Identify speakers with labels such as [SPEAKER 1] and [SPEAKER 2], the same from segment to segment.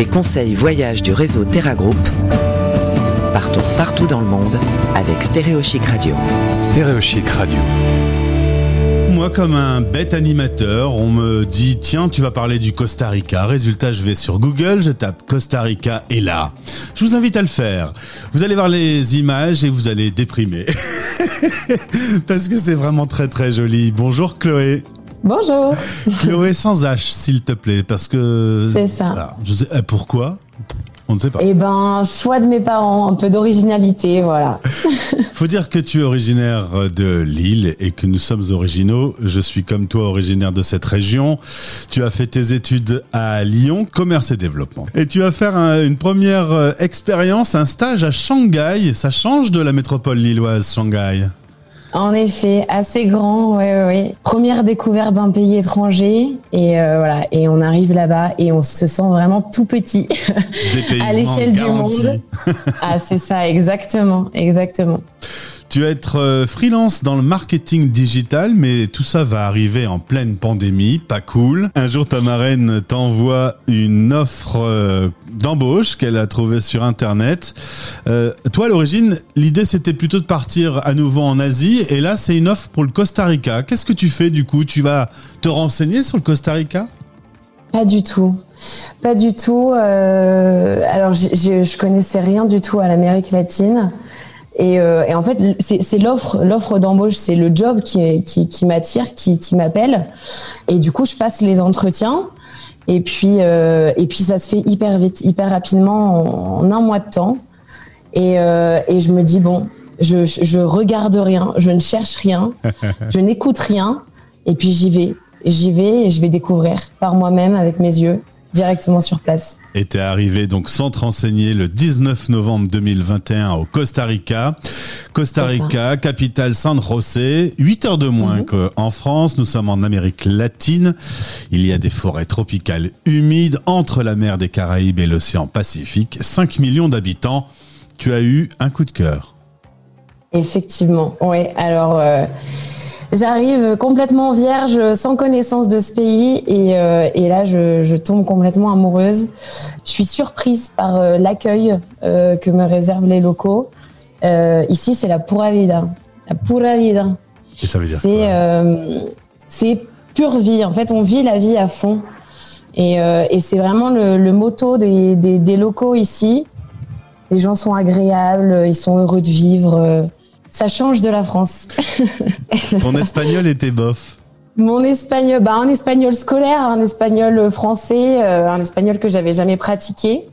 [SPEAKER 1] les conseils voyage du réseau Terra Group. Partons partout dans le monde avec Stéréo Chic Radio.
[SPEAKER 2] Stéréo Chic Radio.
[SPEAKER 3] Moi, comme un bête animateur, on me dit tiens, tu vas parler du Costa Rica. Résultat, je vais sur Google, je tape Costa Rica et là, je vous invite à le faire. Vous allez voir les images et vous allez déprimer parce que c'est vraiment très très joli. Bonjour Chloé.
[SPEAKER 4] Bonjour.
[SPEAKER 3] Chloé sans H, s'il te plaît, parce que.
[SPEAKER 4] C'est ça.
[SPEAKER 3] Voilà, je sais, eh, pourquoi? On ne sait pas.
[SPEAKER 4] Eh ben, choix de mes parents, un peu d'originalité, voilà.
[SPEAKER 3] Faut dire que tu es originaire de Lille et que nous sommes originaux. Je suis comme toi originaire de cette région. Tu as fait tes études à Lyon, commerce et développement. Et tu vas faire un- une première euh, expérience, un stage à Shanghai. Ça change de la métropole lilloise, Shanghai?
[SPEAKER 4] En effet, assez grand, oui, oui, oui. Première découverte d'un pays étranger, et euh, voilà, et on arrive là-bas et on se sent vraiment tout petit à l'échelle du monde. ah, c'est ça, exactement, exactement.
[SPEAKER 3] Tu vas être euh, freelance dans le marketing digital, mais tout ça va arriver en pleine pandémie, pas cool. Un jour, ta marraine t'envoie une offre euh, d'embauche qu'elle a trouvée sur Internet. Euh, toi, à l'origine, l'idée, c'était plutôt de partir à nouveau en Asie, et là, c'est une offre pour le Costa Rica. Qu'est-ce que tu fais du coup? Tu vas te renseigner sur le Costa Rica?
[SPEAKER 4] Pas du tout. Pas du tout. alors, je connaissais rien du tout à l'Amérique latine. Et, euh, et en fait, c'est l'offre, l'offre d'embauche, c'est le job qui, qui, qui m'attire, qui, qui m'appelle. Et du coup, je passe les entretiens. Et puis, euh, et puis, ça se fait hyper vite, hyper rapidement, en, en un mois de temps. Et, euh, et je me dis bon, je, je, je regarde rien, je ne cherche rien, je n'écoute rien. Et puis j'y vais, j'y vais et je vais découvrir par moi-même avec mes yeux directement sur place.
[SPEAKER 3] Et t'es arrivé donc sans te renseigner le 19 novembre 2021 au Costa Rica. Costa. Rica, capitale San José, 8 heures de moins
[SPEAKER 4] Mhm.
[SPEAKER 3] qu'en France. Nous sommes en Amérique latine. Il y a des forêts tropicales humides entre la mer des Caraïbes et l'océan Pacifique. 5 millions d'habitants. Tu as eu un coup de cœur.
[SPEAKER 4] Effectivement, oui. Alors, euh, j'arrive complètement vierge, sans connaissance de ce pays, et, euh, et là, je, je tombe complètement amoureuse. Je suis surprise par euh, l'accueil euh, que me réservent les locaux. Euh, ici, c'est la pura vida. La pura vida.
[SPEAKER 3] Et ça veut dire
[SPEAKER 4] C'est euh, c'est pure vie. En fait, on vit la vie à fond. Et, euh, et c'est vraiment le, le motto des, des, des locaux ici. Les gens sont agréables, ils sont heureux de vivre. Ça change de la France.
[SPEAKER 3] Ton espagnol était bof.
[SPEAKER 4] Mon espagnol, bah, un espagnol scolaire, un espagnol français, euh, un espagnol que j'avais jamais pratiqué.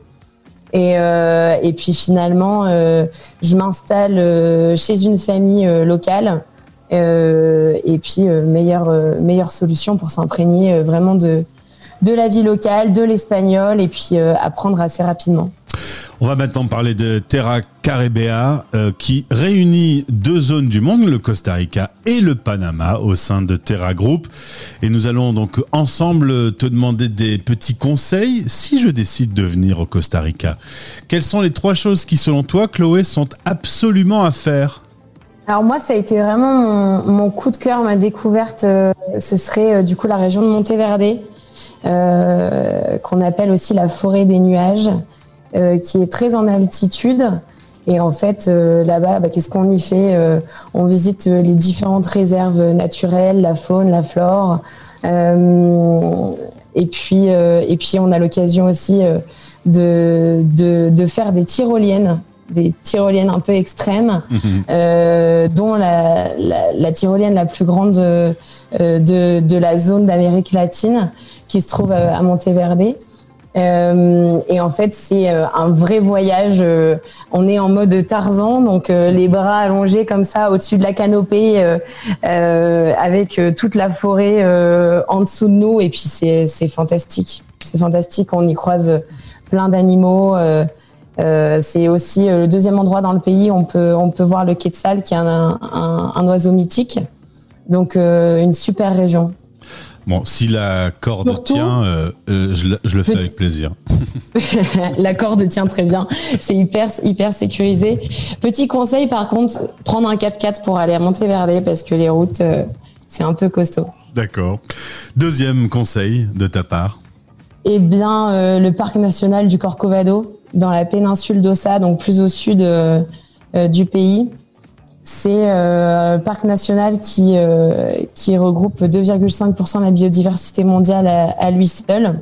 [SPEAKER 4] Et, euh, et puis finalement, euh, je m'installe chez une famille locale. Et puis, meilleure, meilleure solution pour s'imprégner vraiment de, de la vie locale, de l'espagnol, et puis apprendre assez rapidement.
[SPEAKER 3] On va maintenant parler de Terra Caribea euh, qui réunit deux zones du monde, le Costa Rica et le Panama au sein de Terra Group. Et nous allons donc ensemble te demander des petits conseils si je décide de venir au Costa Rica. Quelles sont les trois choses qui selon toi, Chloé, sont absolument à faire?
[SPEAKER 4] Alors moi, ça a été vraiment mon, coup de cœur, ma découverte. euh, ce serait euh, du coup la région de Monteverde, qu'on appelle aussi la forêt des nuages, qui est très en altitude. Et en fait, euh, là-bas, bah, qu'est-ce qu'on y fait Euh, On visite euh, les différentes réserves naturelles, la faune, la flore. Euh, et puis, euh, et puis, on a l'occasion aussi euh, de, de, de faire des tyroliennes, des tyroliennes un peu extrêmes, euh, dont la, la, la tyrolienne la plus grande euh, de, de la zone d'Amérique latine, qui se trouve à, à Monteverde. Euh, et en fait, c'est euh, un vrai voyage. euh, on est en mode Tarzan, donc les bras allongés comme ça au-dessus de la canopée, avec toute la forêt en dessous de nous. Et puis c'est fantastique. C'est fantastique. On y croise plein d'animaux. c'est aussi le deuxième endroit dans le pays on peut on peut voir le quetzal, qui est un, oiseau mythique. Donc une super région.
[SPEAKER 3] Bon, si la corde
[SPEAKER 4] Surtout-
[SPEAKER 3] tient, euh, euh, je, le- je le fais avec plaisir.
[SPEAKER 4] la corde tient très bien. C'est hyper, hyper sécurisé. Petit conseil, par contre, prendre un 4x4 pour aller à Monteverde parce que les routes, euh, c'est un peu costaud.
[SPEAKER 3] D'accord. Deuxième conseil de ta part.
[SPEAKER 4] Eh bien, le parc national du Corcovado, dans la péninsule d'Ossa, donc plus au sud du pays. C'est un parc national qui, qui regroupe 2,5% de la biodiversité mondiale à lui seul.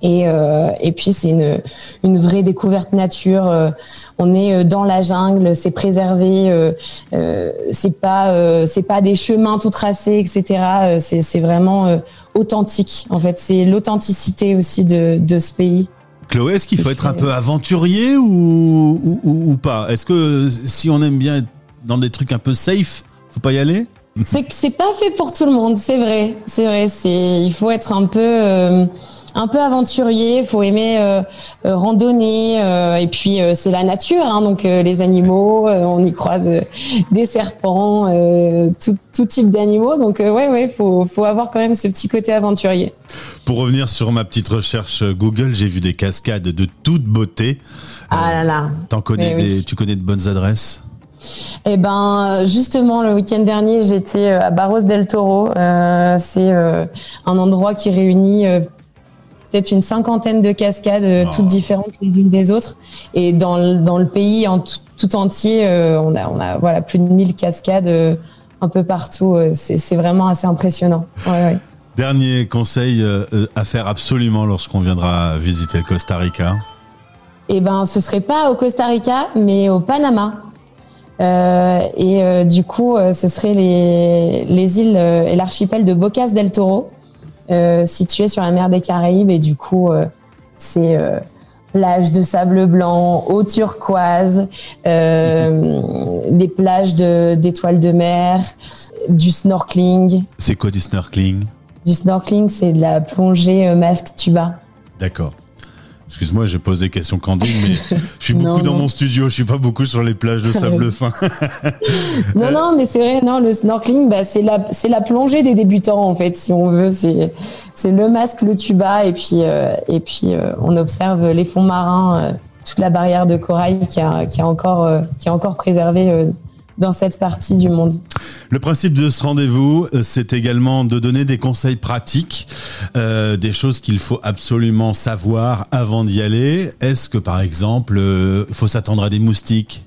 [SPEAKER 4] Et, euh, et puis c'est une, une vraie découverte nature. Euh, on est euh, dans la jungle, c'est préservé, euh, euh c'est pas c'est pas des chemins tout tracés, etc. C'est, c'est vraiment authentique. En fait, c'est l'authenticité aussi de, de ce pays.
[SPEAKER 3] Chloé, est-ce qu'il faut être un peu aventurier ou, ou, ou pas? Est-ce que si on aime bien être dans des trucs un peu safe, faut pas y aller
[SPEAKER 4] C'est c'est pas fait pour tout le monde, c'est vrai, c'est vrai. C'est il faut être un peu un peu aventurier, faut aimer euh, euh, randonner euh, et puis c'est la nature, hein, donc les animaux, on y croise des serpents, tout, tout, type d'animaux, donc ouais ouais, faut faut avoir quand même ce petit côté aventurier.
[SPEAKER 3] Pour revenir sur ma petite recherche Google, j'ai vu des cascades de toute beauté.
[SPEAKER 4] Ah là là.
[SPEAKER 3] T'en connais des, tu connais de bonnes adresses?
[SPEAKER 4] Eh ben, justement, le week-end dernier, j'étais à Barros del Toro. Euh, c'est un endroit qui réunit peut-être une cinquantaine de cascades euh, toutes ah. différentes les unes des autres. Et dans le, dans le pays en tout, entier, euh, on, a, on a voilà, plus de 1000 cascades euh, un peu partout. C'est vraiment assez impressionnant.
[SPEAKER 3] Dernier conseil à faire absolument lorsqu'on viendra visiter le Costa Rica
[SPEAKER 4] Eh ben, ce serait pas au Costa Rica, mais au Panama. Et du coup, ce serait les, les îles et l'archipel de Bocas del Toro. Euh, situé sur la mer des Caraïbes et du coup euh, c'est euh, plage de sable blanc, eau turquoise, des plages d'étoiles de, mer, du snorkeling.
[SPEAKER 3] C'est quoi du snorkeling?
[SPEAKER 4] Du snorkeling, c'est de la plongée masque tuba.
[SPEAKER 3] D'accord. Excuse-moi, je pose des questions candides, mais je suis beaucoup dans mon studio, je suis pas beaucoup sur les plages de sable fin.
[SPEAKER 4] non, non, mais c'est vrai, non, le snorkeling, bah, c'est la, c'est la plongée des débutants, en fait, si on veut. C'est, c'est le masque, le tuba, et puis, euh, et puis euh, on observe les fonds marins, euh, toute la barrière de corail qui a, qui a encore, qui est encore préservée dans cette partie du monde.
[SPEAKER 3] Le principe de ce rendez-vous, euh, c'est également de donner des conseils pratiques, euh, des choses qu'il faut absolument savoir avant d'y aller. Est-ce que par exemple, euh, il faut s'attendre à des moustiques?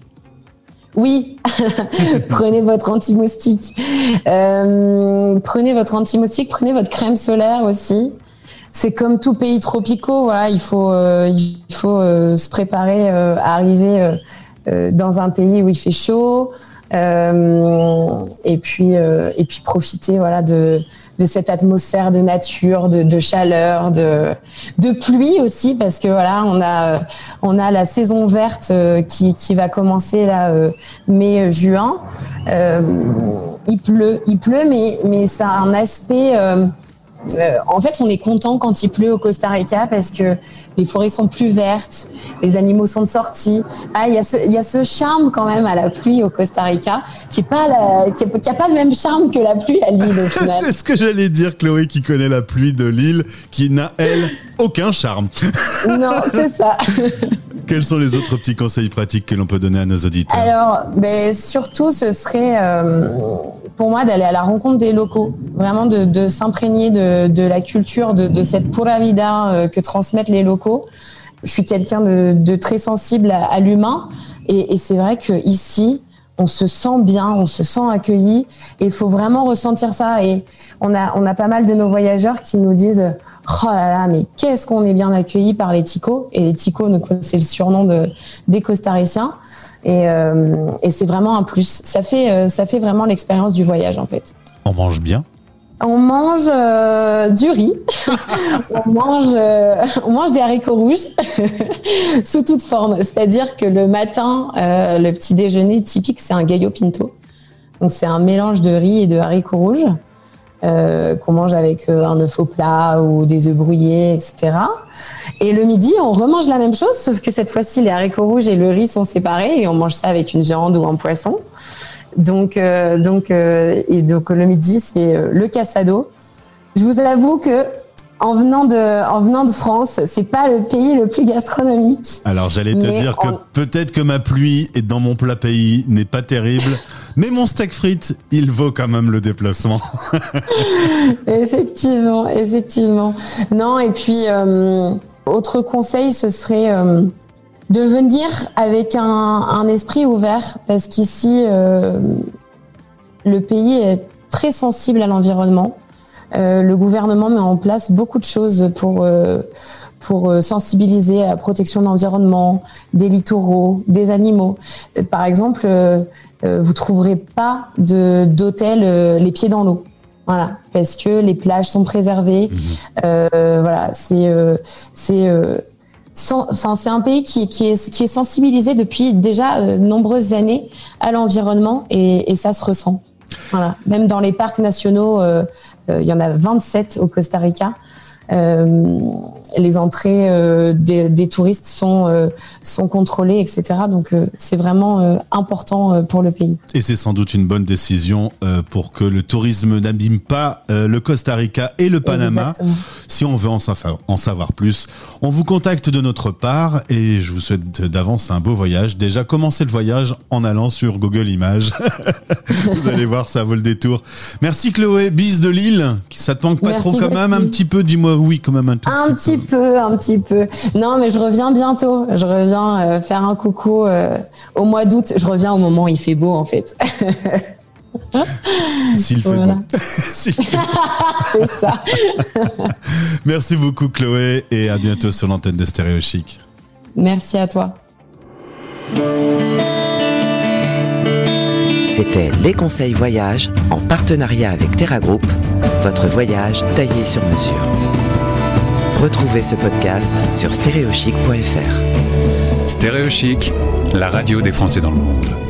[SPEAKER 4] Oui, prenez votre anti-moustique. Euh, prenez votre anti-moustique, prenez votre crème solaire aussi. C'est comme tout pays tropicaux, voilà, il faut, il faut se préparer à arriver dans un pays où il fait chaud, euh, et puis euh, et puis profiter voilà de de cette atmosphère de nature, de, de, chaleur, de, de pluie aussi, parce que voilà, on a, on a la saison verte euh, qui, qui va commencer là mai-juin. il pleut, il pleut, mais, mais ça a un aspect euh, en fait, on est content quand il pleut au Costa Rica parce que les forêts sont plus vertes, les animaux sont sortis. Ah, il y a ce, il y a ce charme quand même à la pluie au Costa Rica qui est pas la, qui, a pas le même charme que la pluie à l'île au final.
[SPEAKER 3] C'est ce que j'allais dire, Chloé, qui connaît la pluie de l'île, qui n'a elle aucun charme.
[SPEAKER 4] non, c'est ça.
[SPEAKER 3] Quels sont les autres petits conseils pratiques que l'on peut donner à nos auditeurs?
[SPEAKER 4] Alors, ben, surtout, ce serait euh, pour moi d'aller à la rencontre des locaux, vraiment de, s'imprégner de, la culture, de, cette pura vida euh, que transmettent les locaux. Je suis quelqu'un de, très sensible à, l'humain et, c'est vrai que ici, on se sent bien, on se sent accueilli et il faut vraiment ressentir ça. Et on a, on a pas mal de nos voyageurs qui nous disent Oh là là, mais qu'est-ce qu'on est bien accueilli par les Ticos Et les Ticos, c'est le surnom de, des Costariciens. Et, euh, et c'est vraiment un plus. Ça fait, euh, ça fait vraiment l'expérience du voyage en fait.
[SPEAKER 3] On mange bien?
[SPEAKER 4] On mange euh, du riz, on mange, on mange des haricots rouges sous toute forme. C'est-à-dire que le matin, le petit déjeuner typique, c'est un gallo pinto. Donc c'est un mélange de riz et de haricots rouges. Euh, qu'on mange avec euh, un œuf au plat ou des œufs brouillés, etc. Et le midi, on remange la même chose, sauf que cette fois-ci, les haricots rouges et le riz sont séparés et on mange ça avec une viande ou un poisson. Donc, euh, donc, et donc le midi, c'est le cassado. Je vous avoue que en venant de, en venant de France, c'est pas le pays le plus gastronomique.
[SPEAKER 3] Alors j'allais te dire que peut-être que ma pluie est dans mon plat pays n'est pas terrible, mais mon steak frites, il vaut quand même le déplacement.
[SPEAKER 4] effectivement, effectivement. Non, et puis euh, autre conseil, ce serait euh, de venir avec un, un esprit ouvert, parce qu'ici, euh, le pays est très sensible à l'environnement. Euh, le gouvernement met en place beaucoup de choses pour euh, pour euh, sensibiliser à la protection de l'environnement, des littoraux, des animaux. Par exemple, vous trouverez pas de d'hôtel les pieds dans l'eau. Voilà, parce que les plages sont préservées. Mmh. voilà, c'est c'est Enfin, c'est un pays qui, qui, est, qui est sensibilisé depuis déjà de nombreuses années à l'environnement et, et, ça se ressent. Même dans les parcs nationaux, euh, euh, il y en a 27 au Costa Rica. Euh, les entrées euh, des, des, touristes sont euh, sont contrôlées, etc. Donc c'est vraiment important pour le pays.
[SPEAKER 3] Et c'est sans doute une bonne décision pour que le tourisme n'abîme pas le Costa Rica et le Panama. Exactement. Si on veut en savoir, en savoir plus, on vous contacte de notre part et je vous souhaite d'avance un beau voyage. Déjà, commencez le voyage en allant sur Google Images. vous allez voir, ça vaut le détour. Merci Chloé, bis de Lille. Ça te manque pas
[SPEAKER 4] Merci
[SPEAKER 3] trop quand même un petit peu, dis-moi oui, quand même un tout
[SPEAKER 4] Un petit,
[SPEAKER 3] peu.
[SPEAKER 4] peu. un petit peu. Non, mais je reviens bientôt. Je reviens euh, faire un coucou euh, au mois d'août. Je reviens au moment où il fait beau, en fait.
[SPEAKER 3] S'il fait
[SPEAKER 4] Voilà.
[SPEAKER 3] beau. S'il fait beau.
[SPEAKER 4] C'est ça.
[SPEAKER 3] Merci beaucoup Chloé et à bientôt sur l'antenne de Stéréo Chic.
[SPEAKER 4] Merci à toi.
[SPEAKER 1] C'était Les Conseils Voyage en partenariat avec Terra Group, votre voyage taillé sur mesure. Retrouvez ce podcast sur stéréochic.fr.
[SPEAKER 2] Stéréo Chic, la radio des Français dans le monde.